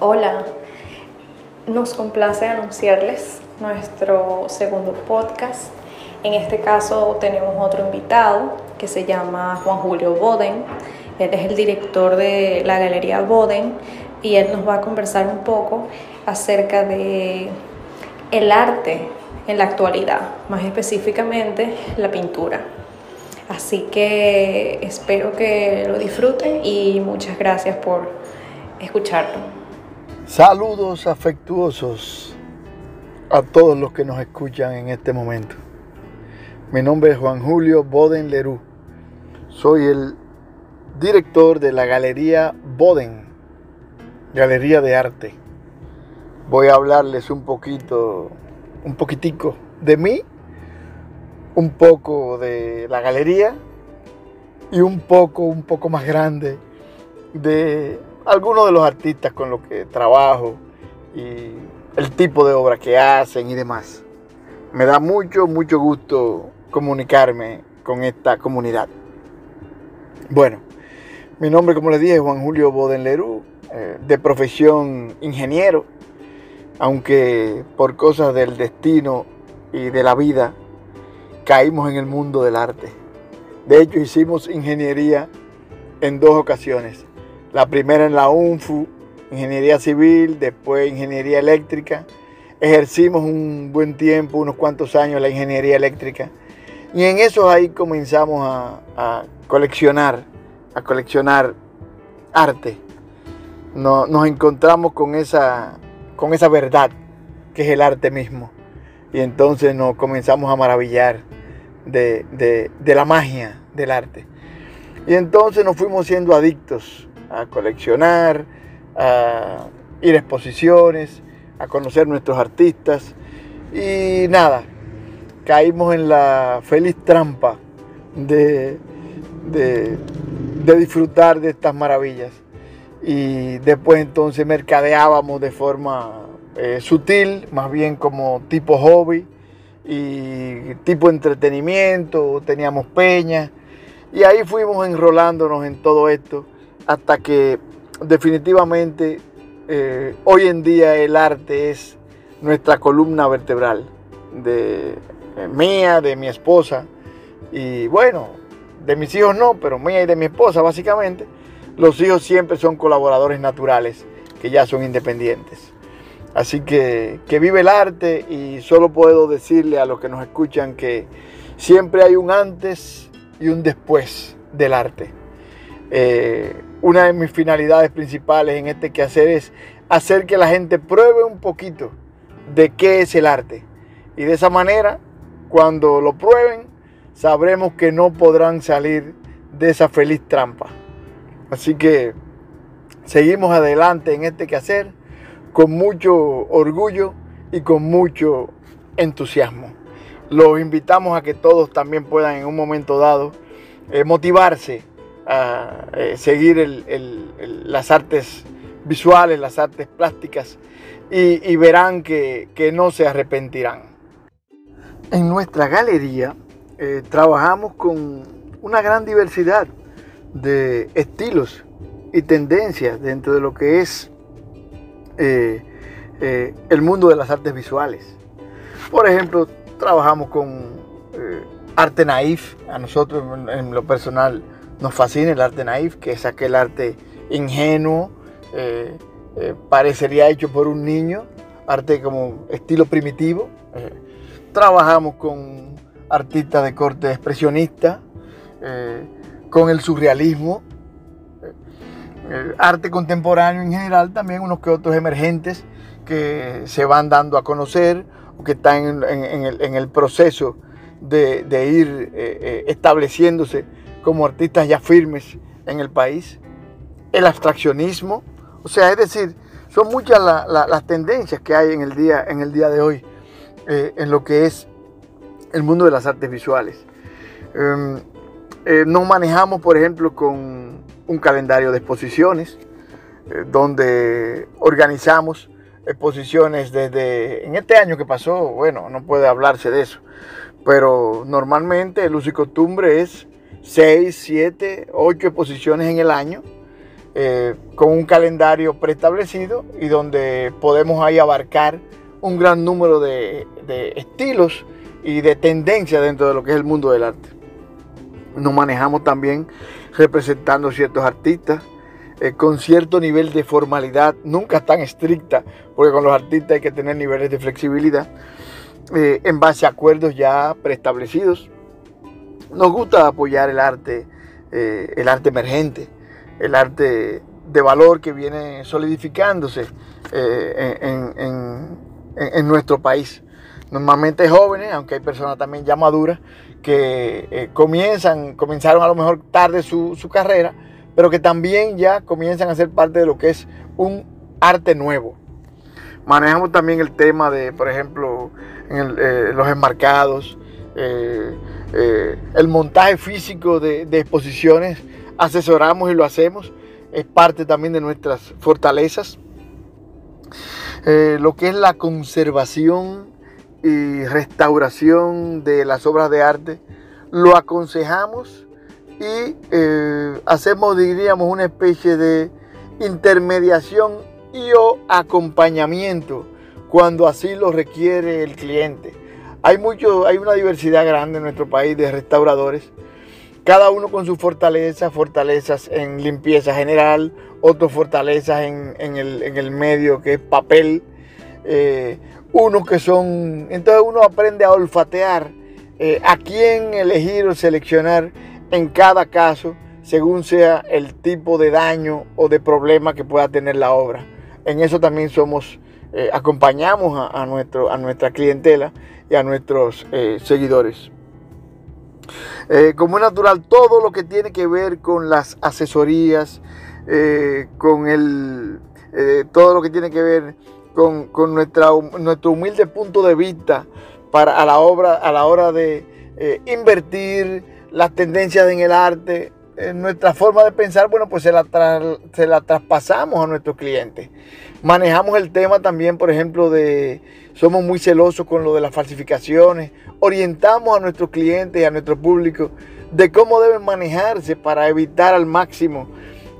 Hola, nos complace anunciarles nuestro segundo podcast. En este caso tenemos otro invitado que se llama Juan Julio Boden. Él es el director de la Galería Boden y él nos va a conversar un poco acerca de el arte en la actualidad, más específicamente la pintura. Así que espero que lo disfruten y muchas gracias por escucharlo. Saludos afectuosos a todos los que nos escuchan en este momento. Mi nombre es Juan Julio Boden Lerú. Soy el director de la Galería Boden, Galería de Arte. Voy a hablarles un poquito, un poquitico de mí, un poco de la galería y un poco, un poco más grande de algunos de los artistas con los que trabajo y el tipo de obra que hacen y demás. Me da mucho, mucho gusto comunicarme con esta comunidad. Bueno, mi nombre, como les dije, es Juan Julio Bodenlerú, eh, de profesión ingeniero, aunque por cosas del destino y de la vida caímos en el mundo del arte. De hecho, hicimos ingeniería en dos ocasiones. La primera en la UNFU, ingeniería civil, después ingeniería eléctrica. Ejercimos un buen tiempo, unos cuantos años, la ingeniería eléctrica. Y en eso ahí comenzamos a, coleccionar, a coleccionar arte. nos encontramos con esa, con esa verdad que es el arte mismo. Y entonces nos comenzamos a maravillar de, de la magia del arte. Y entonces nos fuimos siendo adictos a coleccionar, a ir a exposiciones, a conocer nuestros artistas. Y nada, caímos en la feliz trampa de, de, disfrutar de estas maravillas. Y después entonces mercadeábamos de forma eh, sutil, más bien como tipo hobby y tipo entretenimiento, teníamos peñas. Y ahí fuimos enrolándonos en todo esto hasta que definitivamente eh, hoy en día el arte es nuestra columna vertebral de eh, mía, de mi esposa y bueno, de mis hijos no, pero mía y de mi esposa básicamente. Los hijos siempre son colaboradores naturales que ya son independientes. Así que que vive el arte y solo puedo decirle a los que nos escuchan que siempre hay un antes y un después del arte. Eh, una de mis finalidades principales en este quehacer es hacer que la gente pruebe un poquito de qué es el arte. Y de esa manera, cuando lo prueben, sabremos que no podrán salir de esa feliz trampa. Así que seguimos adelante en este quehacer con mucho orgullo y con mucho entusiasmo. Los invitamos a que todos también puedan en un momento dado eh, motivarse a eh, seguir las artes visuales, las artes plásticas y, verán que, no se arrepentirán. En nuestra galería eh, trabajamos con una gran diversidad de estilos y tendencias dentro de lo que es eh, el mundo de las artes visuales. Por ejemplo, trabajamos con arte naif, a nosotros en lo personal nos fascina el arte naif, que es aquel arte ingenuo, eh, eh, parecería hecho por un niño, arte como estilo primitivo. Eh, trabajamos con artistas de corte expresionista, con el surrealismo, arte contemporáneo en general, también unos que otros emergentes que se van dando a conocer o que están en, el, proceso de, de ir estableciéndose como artistas ya firmes en el país, el abstraccionismo, o sea, es decir, son muchas las tendencias que hay en el día, en el día de hoy eh, en lo que es el mundo de las artes visuales. Em, eh, nos manejamos, por ejemplo, con un calendario de exposiciones, eh, donde organizamos exposiciones desde, en este año que pasó, bueno, no puede hablarse de eso, pero normalmente el uso y costumbre es 6, 7, 8 exposiciones en el año eh, con un calendario preestablecido y donde podemos ahí abarcar un gran número de, estilos y de tendencias dentro de lo que es el mundo del arte. Nos manejamos también representando ciertos artistas eh, con cierto nivel de formalidad, nunca tan estricta, porque con los artistas hay que tener niveles de flexibilidad, eh, en base a acuerdos ya preestablecidos. Nos gusta apoyar el arte, eh, el arte emergente, el arte de valor que viene solidificándose en, en, nuestro país. Normalmente jóvenes, aunque hay personas también ya maduras que eh, comienzan, comenzaron a lo mejor tarde su, su, carrera, pero que también ya comienzan a ser parte de lo que es un arte nuevo. Manejamos también el tema de, por ejemplo, eh, los enmarcados, eh, el montaje físico de, de exposiciones, asesoramos y lo hacemos, es parte también de nuestras fortalezas. Eh, lo que es la conservación y restauración de las obras de arte, lo aconsejamos y eh, hacemos, diríamos, una especie de intermediación y o acompañamiento cuando así lo requiere el cliente. Hay, mucho, hay una diversidad grande en nuestro país de restauradores, cada uno con sus fortalezas, fortalezas en limpieza general, otros fortalezas en, el, medio que es papel, eh, unos que son, entonces uno aprende a olfatear eh, a quién elegir o seleccionar en cada caso según sea el tipo de daño o de problema que pueda tener la obra. En eso también somos, eh, acompañamos a, nuestro, a nuestra clientela y a nuestros seguidores. como es natural, todo lo que tiene que ver con las asesorías, eh, con el, eh, todo lo que tiene que ver con, nuestra, nuestro humilde punto de vista para, a, la obra, a la hora de eh, invertir las tendencias en el arte, nuestra forma de pensar, bueno, pues se la, se la traspasamos a nuestros clientes. Manejamos el tema también, por ejemplo, de somos muy celosos con lo de las falsificaciones, orientamos a nuestros clientes y a nuestro público de cómo deben manejarse para evitar al máximo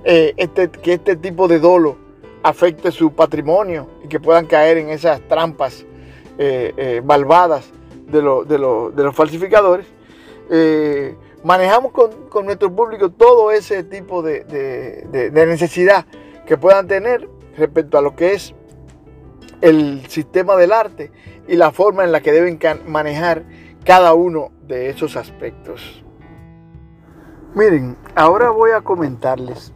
eh, este, que este tipo de dolo afecte su patrimonio y que puedan caer en esas trampas eh, eh, malvadas de, los falsificadores. manejamos con, nuestro público todo ese tipo de, necesidad que puedan tener respecto a lo que es el sistema del arte y la forma en la que deben manejar cada uno de esos aspectos. Miren, ahora voy a comentarles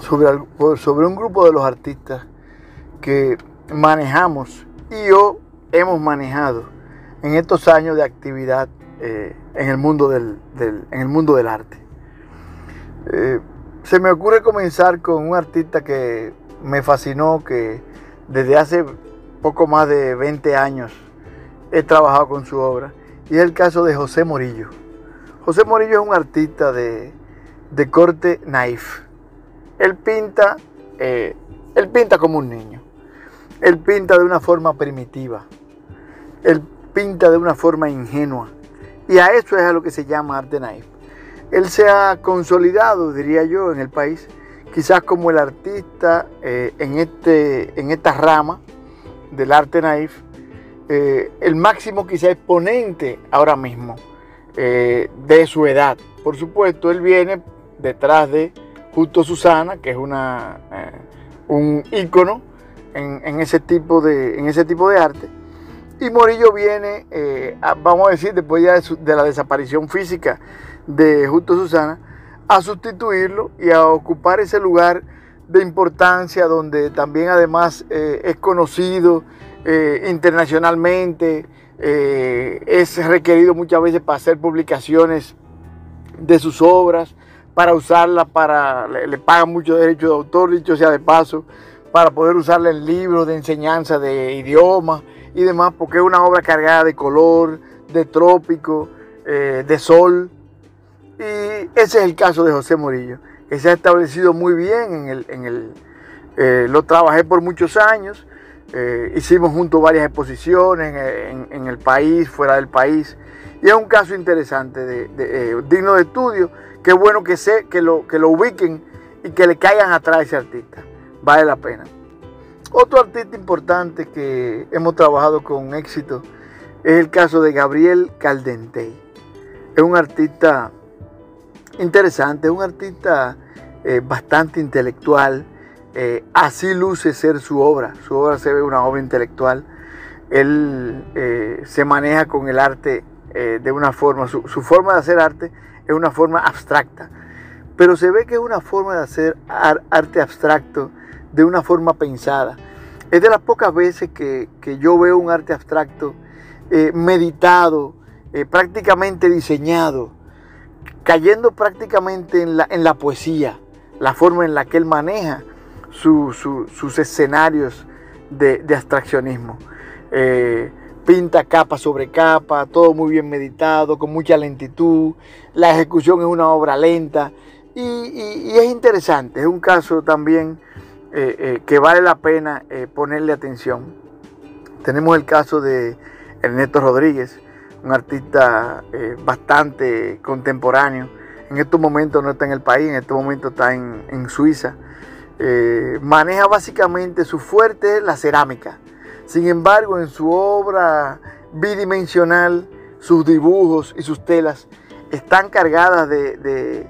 sobre, un grupo de los artistas que manejamos y yo hemos manejado en estos años de actividad eh, en, el mundo del, en el mundo del arte. Eh, se me ocurre comenzar con un artista que me fascinó, que desde hace poco más de 20 años he trabajado con su obra, y es el caso de José Morillo. José Morillo es un artista de, de corte naif él pinta, eh, él pinta como un niño. Él pinta de una forma primitiva. Él pinta de una forma ingenua. Y a eso es a lo que se llama arte naif. Él se ha consolidado, diría yo, en el país, quizás como el artista eh, en, este, en esta rama del arte naif, eh, el máximo quizá exponente ahora mismo de su edad. Por supuesto, él viene detrás de Justo Susana, que es una, eh, un ícono en, ese tipo de, en ese tipo de arte. Y Morillo viene, eh, vamos a decir, después ya de, la desaparición física de Justo Susana, a sustituirlo y a ocupar ese lugar de importancia donde también además eh, es conocido internacionalmente, es requerido muchas veces para hacer publicaciones de sus obras, para usarla, para, le, pagan mucho derecho de autor, dicho sea de paso, para poder usarla en libros de enseñanza de idiomas y demás, porque es una obra cargada de color, de trópico, eh, de sol. Y ese es el caso de José Morillo, que se ha establecido muy bien en el... En el eh, lo trabajé por muchos años, eh, hicimos juntos varias exposiciones en, el país, fuera del país, y es un caso interesante, de, digno de estudio, Qué bueno que sé, que lo, que lo ubiquen y que le caigan atrás a ese artista. Vale la pena. Otro artista importante que hemos trabajado con éxito es el caso de Gabriel Caldentey. Es un artista interesante, es un artista eh, bastante intelectual. Eh, así luce ser su obra. Su obra se ve una obra intelectual. Él eh, se maneja con el arte de una forma, su, su, forma de hacer arte es una forma abstracta. Pero se ve que es una forma de hacer arte abstracto de una forma pensada. Es de las pocas veces que, que yo veo un arte abstracto meditado, prácticamente diseñado, cayendo prácticamente en la, en la poesía la forma en la que él maneja sus escenarios de, abstraccionismo. Eh, pinta capa sobre capa, todo muy bien meditado, con mucha lentitud, la ejecución es una obra lenta y, es interesante, es un caso también eh, eh, que vale la pena ponerle atención. Tenemos el caso de Ernesto Rodríguez, un artista bastante contemporáneo, en estos momentos no está en el país, en estos momentos está en, Suiza. Eh, maneja básicamente su fuerte la cerámica. Sin embargo, en su obra bidimensional, sus dibujos y sus telas están cargadas de,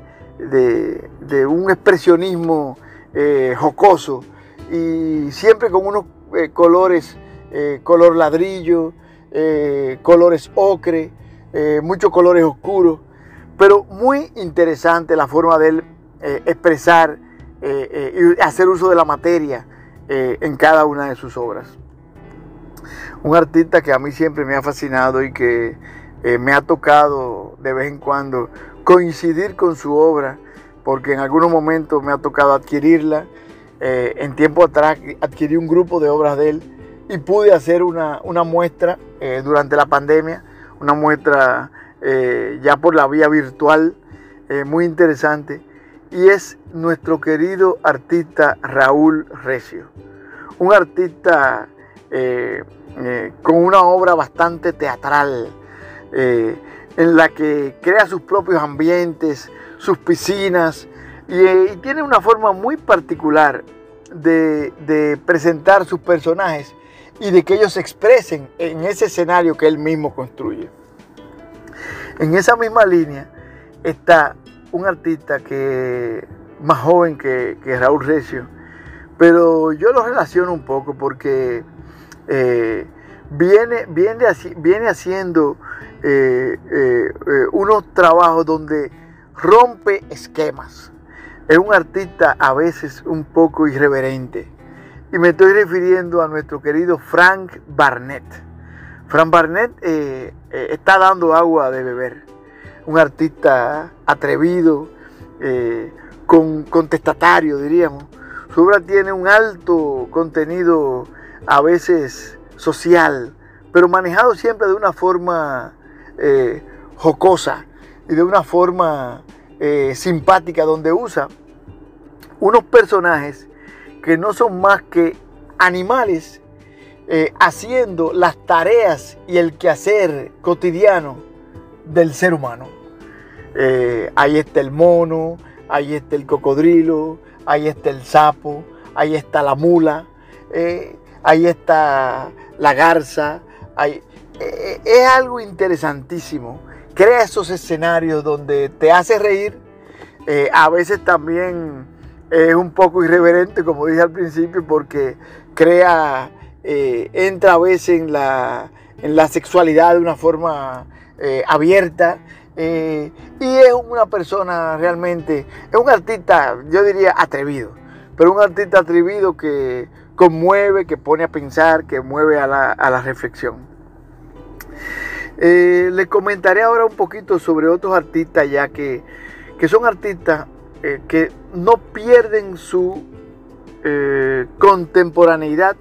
un expresionismo eh, jocoso y siempre con unos eh, colores, color ladrillo, colores ocre, muchos colores oscuros pero muy interesante la forma de él eh, expresar eh, eh, y hacer uso de la materia en cada una de sus obras. Un artista que a mí siempre me ha fascinado y que me ha tocado de vez en cuando coincidir con su obra, porque en algunos momentos me ha tocado adquirirla. en tiempo atrás adquirí un grupo de obras de él y pude hacer una, una muestra durante la pandemia, una muestra eh, ya por la vía virtual, eh, muy interesante, y es nuestro querido artista Raúl Recio, un artista eh, con una obra bastante teatral, en la que crea sus propios ambientes, sus piscinas, y, tiene una forma muy particular de presentar sus personajes y de que ellos se expresen en ese escenario que él mismo construye. En esa misma línea está un artista que más joven que, Raúl Recio, pero yo lo relaciono un poco porque eh, viene, viene, haciendo eh, eh, unos trabajos donde rompe esquemas. Es un artista a veces un poco irreverente. Y me estoy refiriendo a nuestro querido Frank Barnett. Frank Barnett eh, eh, está dando agua de beber. Un artista atrevido, eh, con, contestatario, diríamos. Su obra tiene un alto contenido, a veces social, pero manejado siempre de una forma jocosa y de una forma simpática, donde usa unos personajes que no son más que animales eh, haciendo las tareas y el quehacer cotidiano del ser humano. Eh, ahí está el mono, ahí está el cocodrilo, ahí está el sapo, ahí está la mula, eh, ahí está la garza. es algo interesantísimo. Crea esos escenarios donde te hace reír. a veces también es un poco irreverente, como dije al principio, porque crea eh, entra a veces en la, en la sexualidad de una forma eh, abierta. Eh, y es una persona realmente, es un artista, yo diría, atrevido, pero un artista atrevido que conmueve, que pone a pensar, que mueve a la, a la reflexión. le comentaré ahora un poquito sobre otros artistas ya que, que son artistas que no pierden su contemporaneidad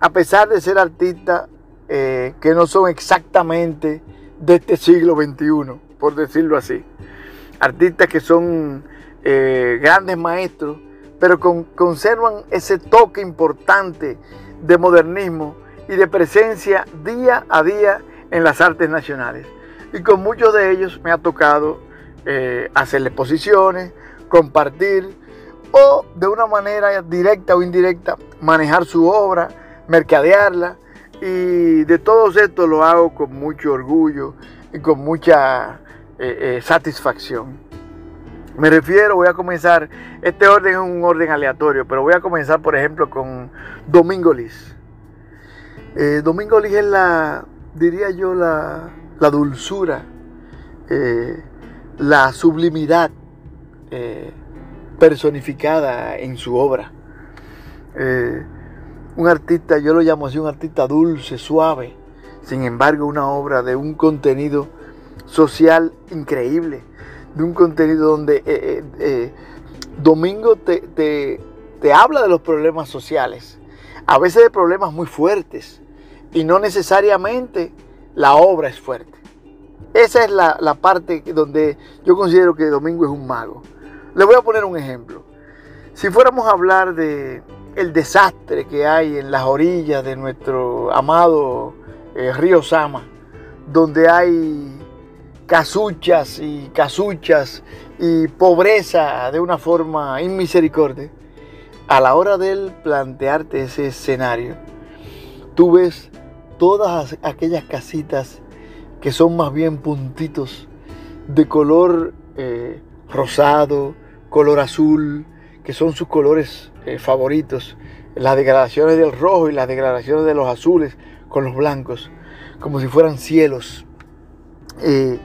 a pesar de ser artistas eh, que no son exactamente de este siglo XXI, por decirlo así. Artistas que son eh, grandes maestros, pero conservan ese toque importante de modernismo y de presencia día a día en las artes nacionales. Y con muchos de ellos me ha tocado eh, hacer exposiciones, compartir o de una manera directa o indirecta manejar su obra, mercadearla y de todos estos lo hago con mucho orgullo y con mucha eh, eh, satisfacción. Me refiero, voy a comenzar, este orden es un orden aleatorio, pero voy a comenzar por ejemplo con Domingo Liz. Eh, Domingo Liz es la, diría yo, la, la dulzura, la sublimidad personificada en su obra. un artista, yo lo llamo así, un artista dulce, suave, sin embargo una obra de un contenido social increíble, de un contenido donde eh, eh, eh, Domingo te, te, habla de los problemas sociales, a veces de problemas muy fuertes, y no necesariamente la obra es fuerte. Esa es la, la, parte donde yo considero que Domingo es un mago. Le voy a poner un ejemplo. Si fuéramos a hablar de el desastre que hay en las orillas de nuestro amado río Sama, donde hay casuchas y casuchas y pobreza de una forma inmisericordia, a la hora de él plantearte ese escenario, tú ves todas aquellas casitas que son más bien puntitos de color eh, rosado, color azul, que son sus colores eh, favoritos, las degradaciones del rojo y las degradaciones de los azules con los blancos, como si fueran cielos. Eh,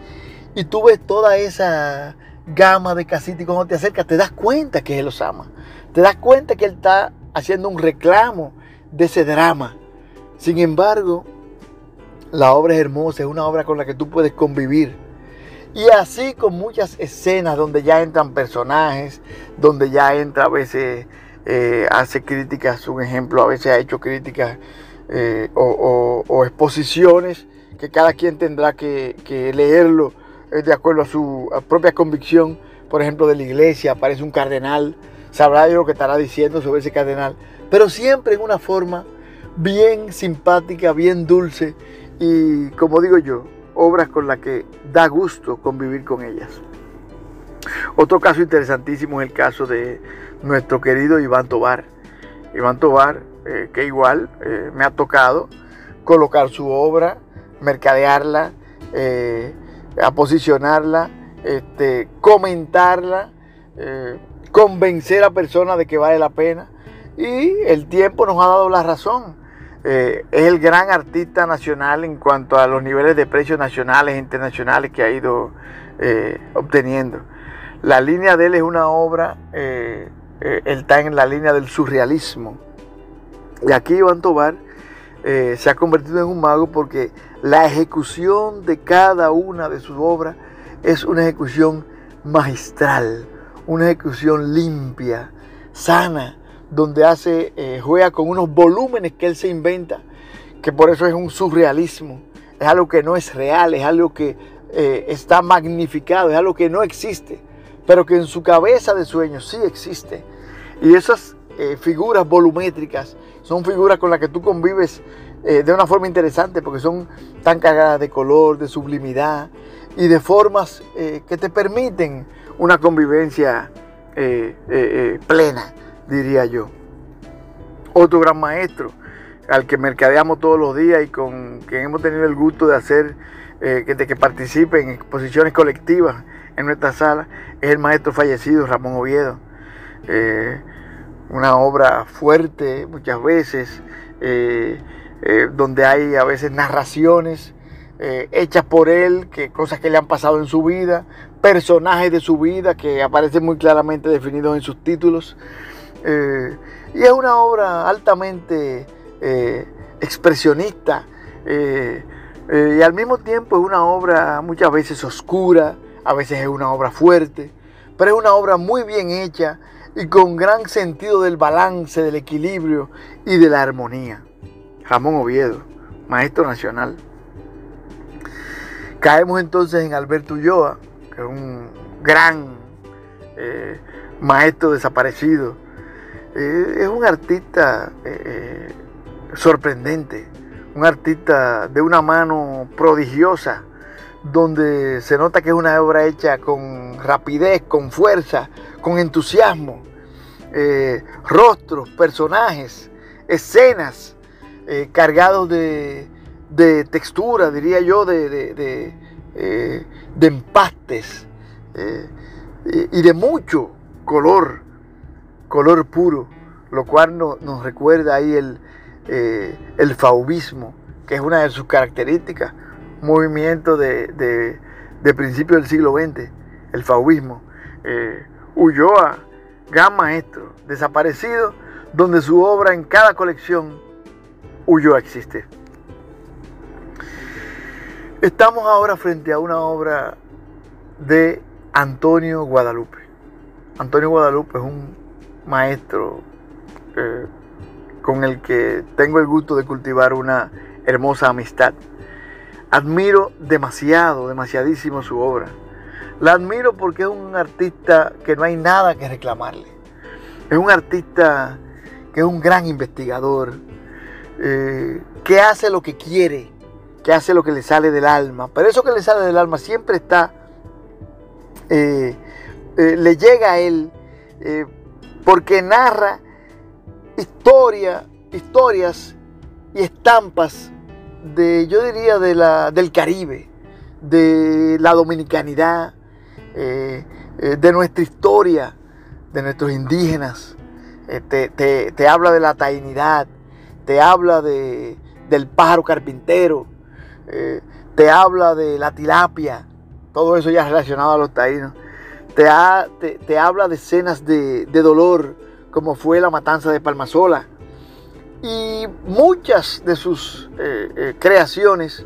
y tú ves toda esa gama de casitas y cuando te acercas te das cuenta que Él los ama. Te das cuenta que Él está haciendo un reclamo de ese drama. Sin embargo, la obra es hermosa, es una obra con la que tú puedes convivir. Y así con muchas escenas donde ya entran personajes, donde ya entra a veces, eh, hace críticas, un ejemplo, a veces ha hecho críticas eh, o, exposiciones que cada quien tendrá que, que leerlo de acuerdo a su propia convicción, por ejemplo, de la iglesia, aparece un cardenal, sabrá yo lo que estará diciendo sobre ese cardenal, pero siempre en una forma bien simpática, bien dulce. Y, como digo yo, obras con las que da gusto convivir con ellas. Otro caso interesantísimo es el caso de nuestro querido Iván Tobar. Iván Tobar, eh, que igual eh, me ha tocado colocar su obra, mercadearla, eh, a posicionarla, este, comentarla, eh, convencer a personas de que vale la pena. Y el tiempo nos ha dado la razón. Eh, es el gran artista nacional en cuanto a los niveles de precios nacionales e internacionales que ha ido eh, obteniendo. La línea de él es una obra, él está en la línea del surrealismo. Y aquí Iván Tobar se ha convertido en un mago porque la ejecución de cada una de sus obras es una ejecución magistral, una ejecución limpia, sana, donde hace, eh, juega con unos volúmenes que él se inventa, que por eso es un surrealismo, es algo que no es real, es algo que eh, está magnificado, es algo que no existe, pero que en su cabeza de sueños sí existe. Y esas eh, figuras volumétricas son figuras con las que tú convives de una forma interesante porque son tan cargadas de color, de sublimidad y de formas que te permiten una convivencia plena, diría yo. Otro gran maestro al que mercadeamos todos los días y con quien hemos tenido el gusto de hacer que, de que participe en exposiciones colectivas en nuestra sala es el maestro fallecido Ramón Oviedo. una obra fuerte muchas veces, eh, donde hay a veces narraciones eh, hechas por él, que cosas que le han pasado en su vida, personajes de su vida que aparecen muy claramente definidos en sus títulos. Eh, y es una obra altamente expresionista y al mismo tiempo es una obra muchas veces oscura, a veces es una obra fuerte, pero es una obra muy bien hecha y con gran sentido del balance, del equilibrio y de la armonía. Ramón Oviedo, maestro nacional. Caemos entonces en Alberto Ulloa, que es un gran eh, maestro desaparecido. Eh, es un artista eh, sorprendente, un artista de una mano prodigiosa, donde se nota que es una obra hecha con rapidez, con fuerza, con entusiasmo. eh, rostros, personajes, escenas eh, cargados de, textura, diría yo, de, de, eh, empastes y de mucho color, color puro, lo cual nos recuerda ahí el, el faubismo, que es una de sus características, movimiento de, de, principio del siglo XX, el faubismo. Ulloa gran maestro, desaparecido, donde su obra en cada colección huyó existe. Estamos ahora frente a una obra de Antonio Guadalupe. Antonio Guadalupe es un maestro eh, con el que tengo el gusto de cultivar una hermosa amistad. Admiro demasiado, demasiadísimo su obra. La admiro porque es un artista que no hay nada que reclamarle. Es un artista que es un gran investigador, eh, que hace lo que quiere, que hace lo que le sale del alma. Pero eso que le sale del alma siempre está, eh, le llega a él porque narra historia, historias y estampas de, yo diría, de la, del Caribe, de la dominicanidad, eh, eh, de nuestra historia, de nuestros indígenas, eh, te, habla de la tainidad, te habla de, del pájaro carpintero, te habla de la tilapia, todo eso ya relacionado a los taínos, te, te, habla de escenas de, de dolor, como fue la matanza de Palmasola, y muchas de sus creaciones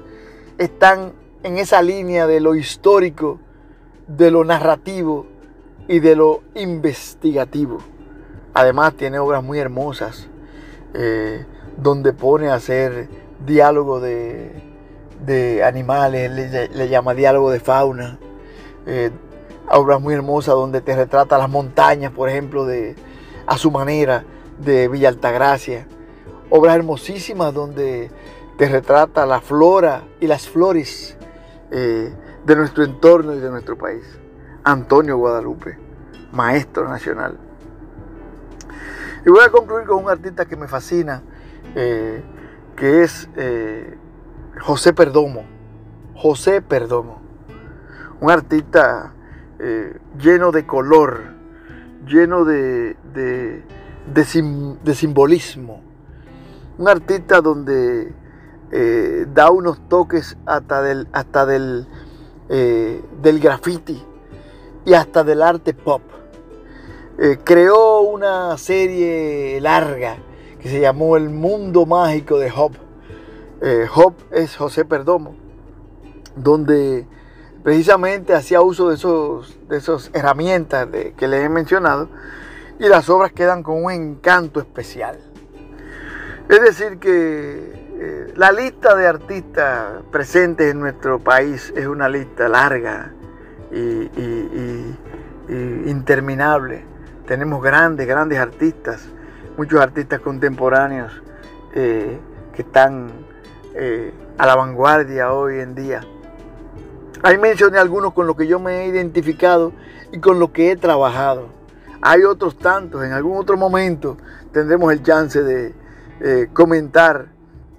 están en esa línea de lo histórico de lo narrativo y de lo investigativo. Además tiene obras muy hermosas eh, donde pone a hacer diálogo de, animales, le, llama diálogo de fauna. Eh, obras muy hermosas donde te retrata las montañas, por ejemplo, de, a su manera, de Villa Altagracia. Obras hermosísimas donde te retrata la flora y las flores eh, de nuestro entorno y de nuestro país. Antonio Guadalupe, maestro nacional. Y voy a concluir con un artista que me fascina, eh, que es eh, José Perdomo. José Perdomo. Un artista eh, lleno de color, lleno de, de, simbolismo. Un artista donde da unos toques hasta del, hasta del eh, del graffiti y hasta del arte pop. Eh, creó una serie larga que se llamó El Mundo Mágico de Hop. Eh, Hop es José Perdomo, donde precisamente hacía uso de esos de esas herramientas que les he mencionado y las obras quedan con un encanto especial. Es decir que eh, la lista de artistas presentes en nuestro país es una lista larga y, interminable. Tenemos grandes, grandes artistas, muchos artistas contemporáneos eh, que están eh, a la vanguardia hoy en día. Ahí mencioné algunos con los que yo me he identificado y con los que he trabajado. Hay otros tantos, en algún otro momento tendremos el chance de comentar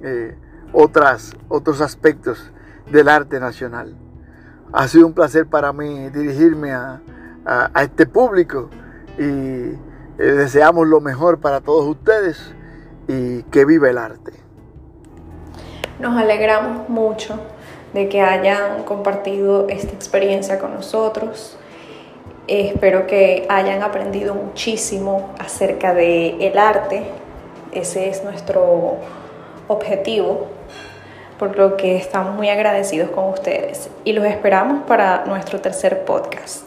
eh, otras, otros aspectos del arte nacional. Ha sido un placer para mí dirigirme a, este público y eh, deseamos lo mejor para todos ustedes y que viva el arte. Nos alegramos mucho de que hayan compartido esta experiencia con nosotros. Espero que hayan aprendido muchísimo acerca del el arte. Ese es nuestro objetivo, por lo que estamos muy agradecidos con ustedes y los esperamos para nuestro tercer podcast.